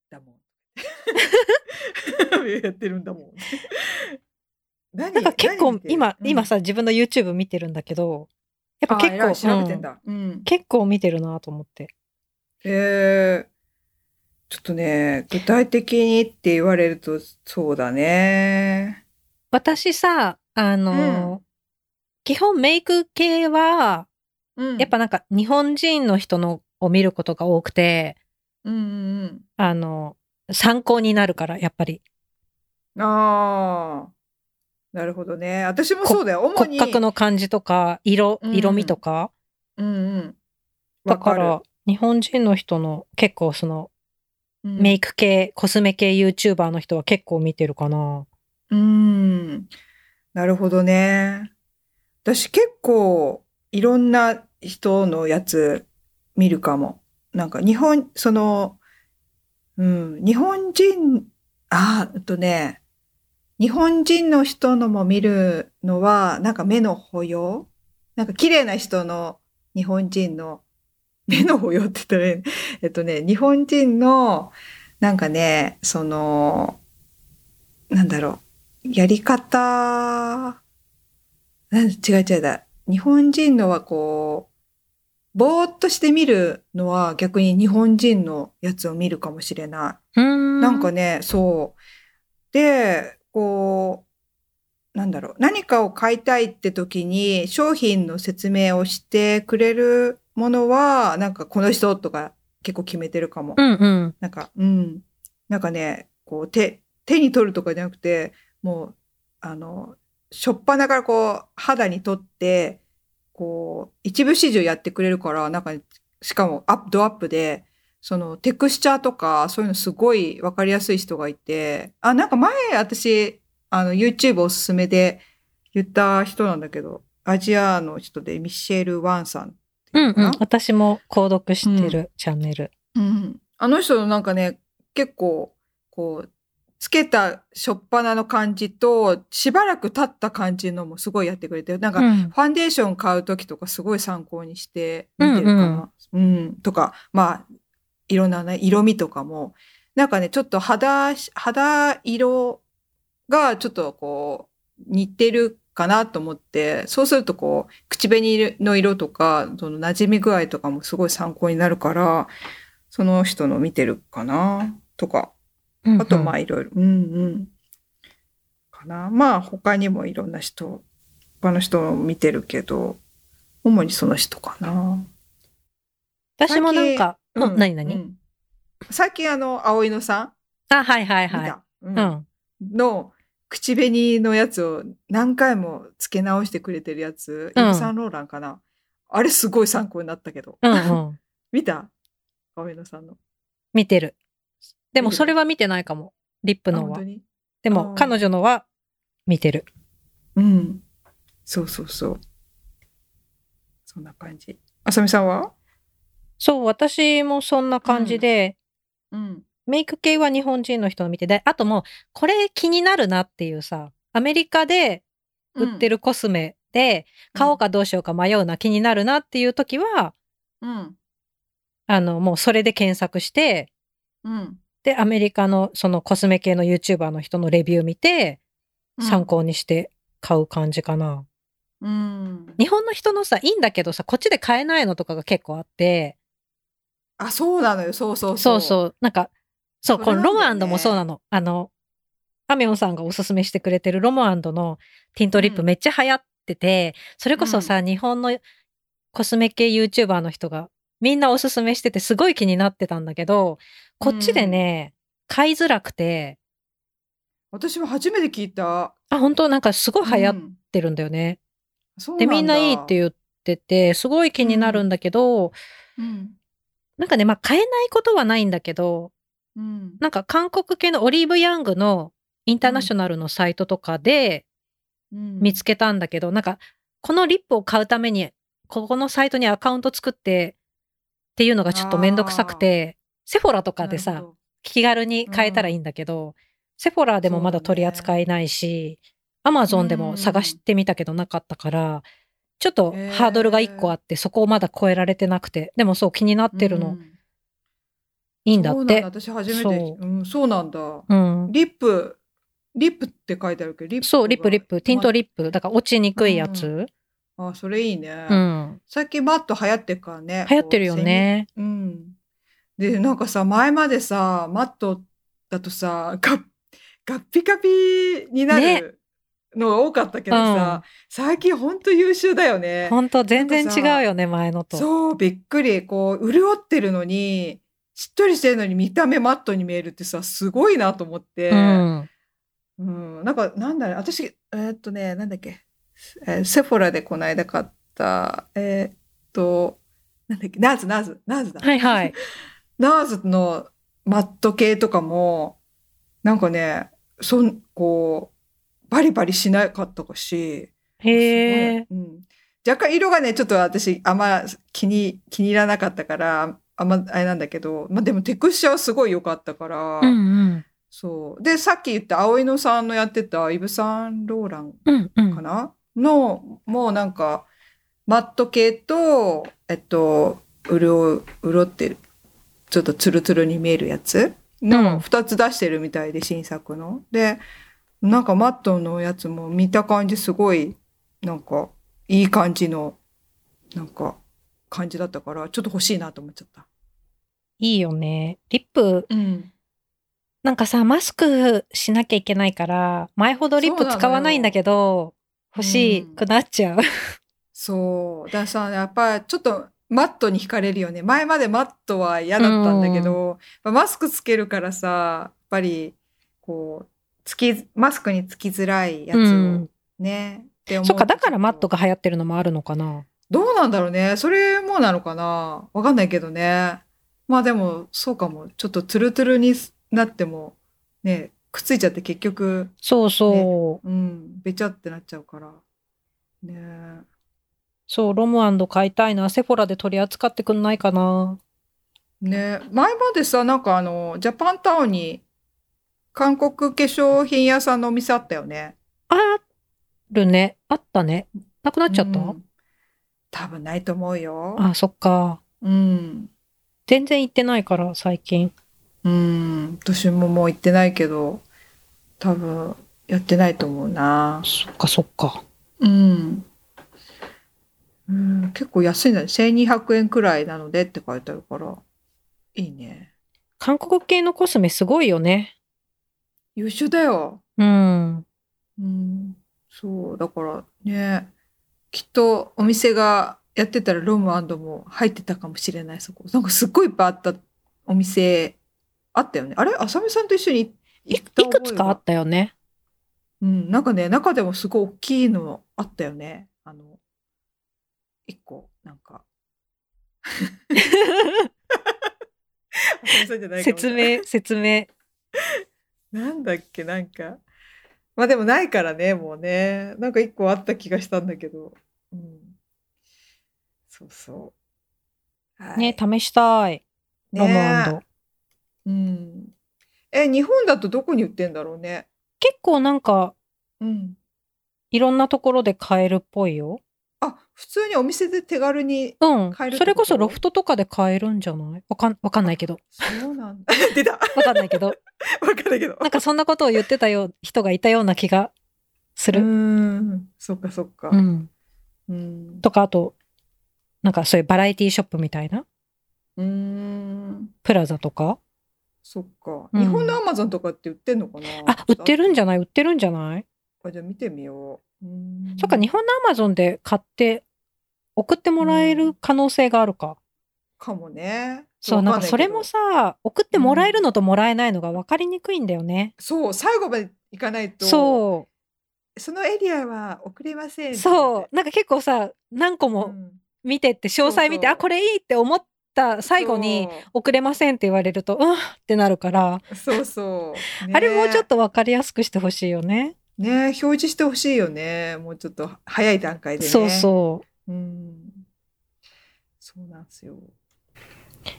だもん。やってるんだもん。何なんか結構今、うん今さ、自分の YouTube 見てるんだけど、やっぱあ結構、調べてうんんだ。うん。結構見てるなと思って。えー、ちょっとね、具体的にって言われると、そうだね。私さ、あの、基本メイク系は、うんやっぱなんか日本人の人のを見ることが多くて、うんうんあの、参考になるから、やっぱり。うん。ああ。なるほどね。私もそうだよ。主に。骨格の感じとか、色、うん色味とか。うんうん。だかわら、日本人の人の結構その、る、うんメイク系、コスメ系 YouTuber の人は結構見てるかな。うん。なるほどね。私結構いろんな人のやつ見るかも。なんか日本、その、うん、日本人、あ、えっとね、日本人の人のも見るのは、なんか目の保養なんか綺麗な人の日本人の目の保養って言ったらいい、えっとね、日本人の、なんかね、その、なんだろう、やり方、違う違うだ。日本人のはこう、ぼーっとして見るのは逆に日本人のやつを見るかもしれない。うん。なんかね、そう。で、こう、なんだろう、何かを買いたいって時に商品の説明をしてくれるものは、なんかこの人とか結構決めてるかも。うんうん。なんか、うん。なんかね、こう手、手に取るとかじゃなくて、もう、あの、しょっぱなからこう、肌に取って、こう、一部始終やってくれるから、なんか、しかもアップ、ドアップで、そのテクスチャーとか、そういうのすごいわかりやすい人がいて、あ、なんか前私、あの、YouTube おすすめで言った人なんだけど、アジアの人でミシェル・ワンさんうんうん。私も購読してるチャンネル。うん。あの人のなんかね、結構、こう、つけたしょっぱなの感じと、しばらく経った感じのもすごいやってくれて、なんか、うん。ファンデーション買うときとかすごい参考にして見てるかな。うん、とか、まあ、いろんなね、色味とかも、なんかね、ちょっと肌、肌色がちょっとこう、似てるかなと思って、そうするとこう、口紅の色とか、その馴染み具合とかもすごい参考になるから、その人の見てるかな。とか、うんうんあとまあいろいろ、うんうん。かな。まあ他にもいろんな人、他の人を見てるけど、主にその人かな。私もなんか、うん、何何、うん最近あの、葵野さあ、はいはいはい。た、ううんん。の口紅のやつを何回も付け直してくれてるやつ、うんイヴ・サンローランかな。あれすごい参考になったけど。うんうん。見た？葵野さんの。見てる。でもそれは見てないかも。リップのはでも彼女のは見てる。うん。そうそうそう。そんな感じ。あさみさんは？そう、私もそんな感じで、うん。メイク系は日本人の人の見てで、あともう、これ気になるなっていうさ、アメリカで売ってる。るコスメで、買おうかどうしようか迷うな、気になるなっていう時は、うん。あの、もうそれで検索して、うん。で、アメリカのそのコスメ系の YouTuber の人のレビュー見て、参考にして買う感じかな。うん。日本の人のさ、いいんだけどさ、こっちで買えないのとかが結構あって、あ、そうなのよ。そうそうそうう。そう、なんか、そう、このロマンドもそうなの。あの、アミョンさんがおすすめしてくれてるロマンドのティントリップうんめっちゃ流行ってて、それこそさ、日本のコスメ系 YouTuber の人がみんなおすすめしててすごい気になってたんだけど、こっちでね、買いづらくて、私も初めて聞いた。あ、本当？なんかすごい流行っうんてるんだよね。そうで、みんないいってう。言ってて、すごい気になるんだけど、うん。なんかね、まあ買えないことはないんだけど、うん。なんか韓国系のオリーブヤングのインターナショナルのサイトとかでうん見つけたんだけど、なんかこのリップを買うためにここのサイトにアカウント作ってっていうのがちょっとめんどくさくて、セフォラとかでさ、気軽に買えたらいいんだけど、セフォラでもまだ取り扱いないし、アマゾンでも探してみたけどなかったから、ちょっとハードルが一個あって、そこをまだ超えられてなくて、でもそう気になってるのうんいいんだって。そうなんだ私初めてそうん、そうなんだ。うん。リップ、リップって書いてあるけど、リップそう、リップリップ、ティントリリップ。だから落ちにくいやつ。あ、それいいね。うん。最近マット流行ってるからね。流行ってるよね。うん。で、なんかさ、前までさ、マットだとさ、ガッ、ガッピガピになねるのが多かったけどさ、最近ほんと優秀だよね。ほんと全然違うよね、前のと。そう、びっくり。こう、潤ってるのに、しっとりしてるのに見た目マットに見えるってさ、すごいなと思って。うん。うん、なんか、なんだろう、私、えーっとね、なんだっけ、えーセフォラでこの間買った、えーっと、なんだっけ、ナーズ、ナーズ、ナーズだ。はいはい。ナーズのマット系とかも、なんかね、そん、こう、バリバリしなかったし、へえ若干色がね、ちょっと私、あんま気に、気に入らなかったから、あんまあれなんだけど、まあでもテクスチャーはすごい良かったから、うんうん。そう。で、さっき言った葵野さんのやってたイブ・サンローランうんうん。かな、の、もうなんか、マット系と、えっと、潤う、潤ってる、ちょっとツルツルに見えるやつ？うんの2つ出してるみたいで、新作の。で、なんかマットのやつも見た感じすごい、なんか、いい感じの、なんか、感じだったから、ちょっと欲しいなと思っちゃった。いいよね。リップ、うん。なんかさ、マスクしなきゃいけないから、前ほどリップ使わないんだけど、欲しくなっちゃう。そう。だからさ、やっぱちょっとマットに惹かれるよね。前までマットは嫌だったんだけど、マスクつけるからさ、やっぱり、こう、つき、マスクにつきづらいやつをうん。ね。って思そっか、だからマットが流行ってるのもあるのかな。とどうなんだろうね。それもなのかなわかんないけどね。まあでも、そうかも。ちょっとツルツルになっても、ね、くっついちゃって結局、そうそう。うん、べちゃってなっちゃうから。ねそう、ロム買いたいな。セフォラで取り扱ってくんないかな。ね前までさ、なんかあの、ジャパンタウンに韓国化粧品屋さんのお店あったよね。あるね。あったね。なくなっちゃった、うん多分ないと思うよ。あ、そっか。うん。全然行ってないから、最近。うん。私ももう行ってないけど、多分やってないと思うな。そっかそっか。うん。うん、結構安いんだね。1200円くらいなのでって書いてあるから、いいね。韓国系のコスメすごいよね。優秀だよ。うん。うん、そう、だからね、きっとお店がやってたらロムも入ってたかもしれない、そこ。なんかすっごいいっぱいあったお店あったよね。あれ？浅見さんと一緒にいくつかあったよね。うん、なんかね、中でもすごい大きいのあったよね。一個、なんか。説明、説明。なんだっけ、なんか。まあでもないからね、もうね。なんか一個あった気がしたんだけど。うん。そうそう。はい。ね、試したい。ロムねうん。え、日本だとどこに売ってんだろうね。結構なんか、うん。いろんなところで買えるっぽいよ。あ、普通にお店で手軽に。うん買えるってこと？それこそロフトとかで買えるんじゃない？わかん、わかんないけど。そうなんだ。出た。わわかんないけど。かんないけど。なんかそんなことを言ってたよ、人がいたような気がすうる。ん。そっかそっか。うん。うん。とか、あと、なんかそういうバラエティショップみたいな？うん。プラザとか？そっか。うん日本のアマゾンとかって売ってんのかな？あ、売ってるんじゃない？い売ってるんじゃない？あ、じゃあ見てみよう。うんそっか、日本のアマゾンで買って送ってもらえる可能性があるか。かもね。そう、なんかそれもさ、送ってもらえるのともらえないのが分かりにくいんだよね。そう、最後まで行かないと、そそのエリアは送れませんそう、なんか結構さ、何個もうん。見てって、詳細見て、そうそう。あ、これいいって思った最後に、送れませんって言われると、うんってなるから、そうそう。ね。あれもうちょっと分かりやすくしてほしいよね。ね、表示してほしいよね。もうちょっと早い段階でね。そうそう。う。うん。そうなんですよ。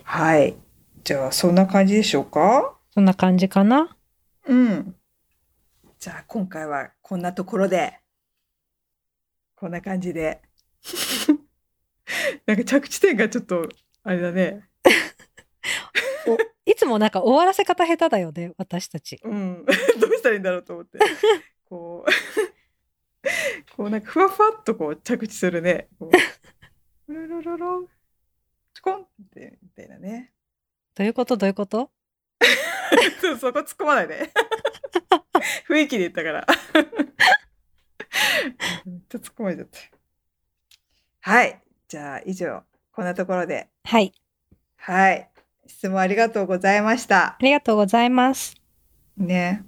はい。じゃあ、そんな感じでしょうか？そんな感じかな？うん。じゃあ、今回はこんなところで、こんな感じで。なんか着地点がちょっと、あれだね。おいつもなんか終わらせ方下手だよね、私たち。うん。どうしたらいいんだろうと思って。こう、こうなんかふわふわっとこう着地するね。こうルルルルン、チコンって、みたいなね。どういうこと？どういうこと？そうそこ突っ込まないで。雰囲気で言ったから。めっちゃ突っ込まれちゃった。はい。じゃあ以上、こんなところで。はい。はい。質問ありがとうございましたあ。りがとうございます。ね。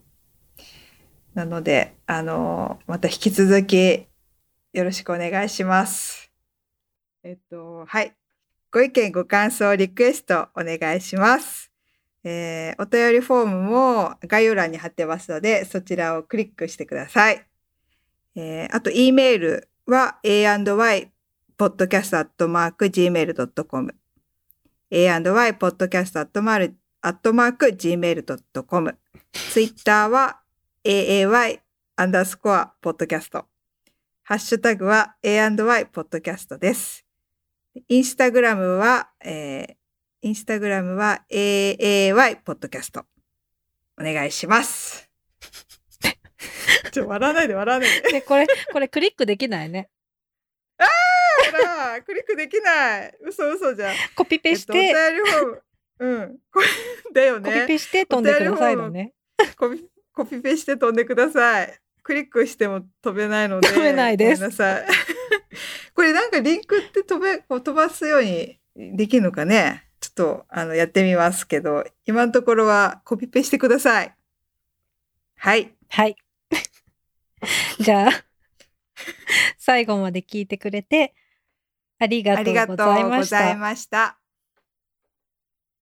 なので、あの、また引き続きよろしくお願いします。えっと、はい。ご意見、ご感想、リクエストお願いします。えーお便りフォームも概要欄に貼ってますので、そちらをクリックしてください。えーあと、e メールは a&y podcast.gmail.com a&y podcast.gmail.com ツイッターは aay アンダースコアポッドキャスト。ハッシュタグは a&y ポッドキャストです。インスタグラムは、えーインスタグラムは aay ポッドキャスト。お願いします。ちょ、笑わないで笑わないで。で、これ、これクリックできないね。ほら、クリックできない。嘘嘘じゃん。コピペして、えっと、お便りフォーム。うん。これ、だよコピね。ペして飛んでくださいのね。コピコピペして飛んでください。クリックしても飛べないので。飛べないですごめんなさい。これなんかリンクって飛べ、こう飛ばすようにできるのかね？ちょっと、あの、やってみますけど、今のところはコピペしてください。はい。はい。じゃあ、最後まで聞いてくれて、ありがとうごありがとうざいましたござい。ました。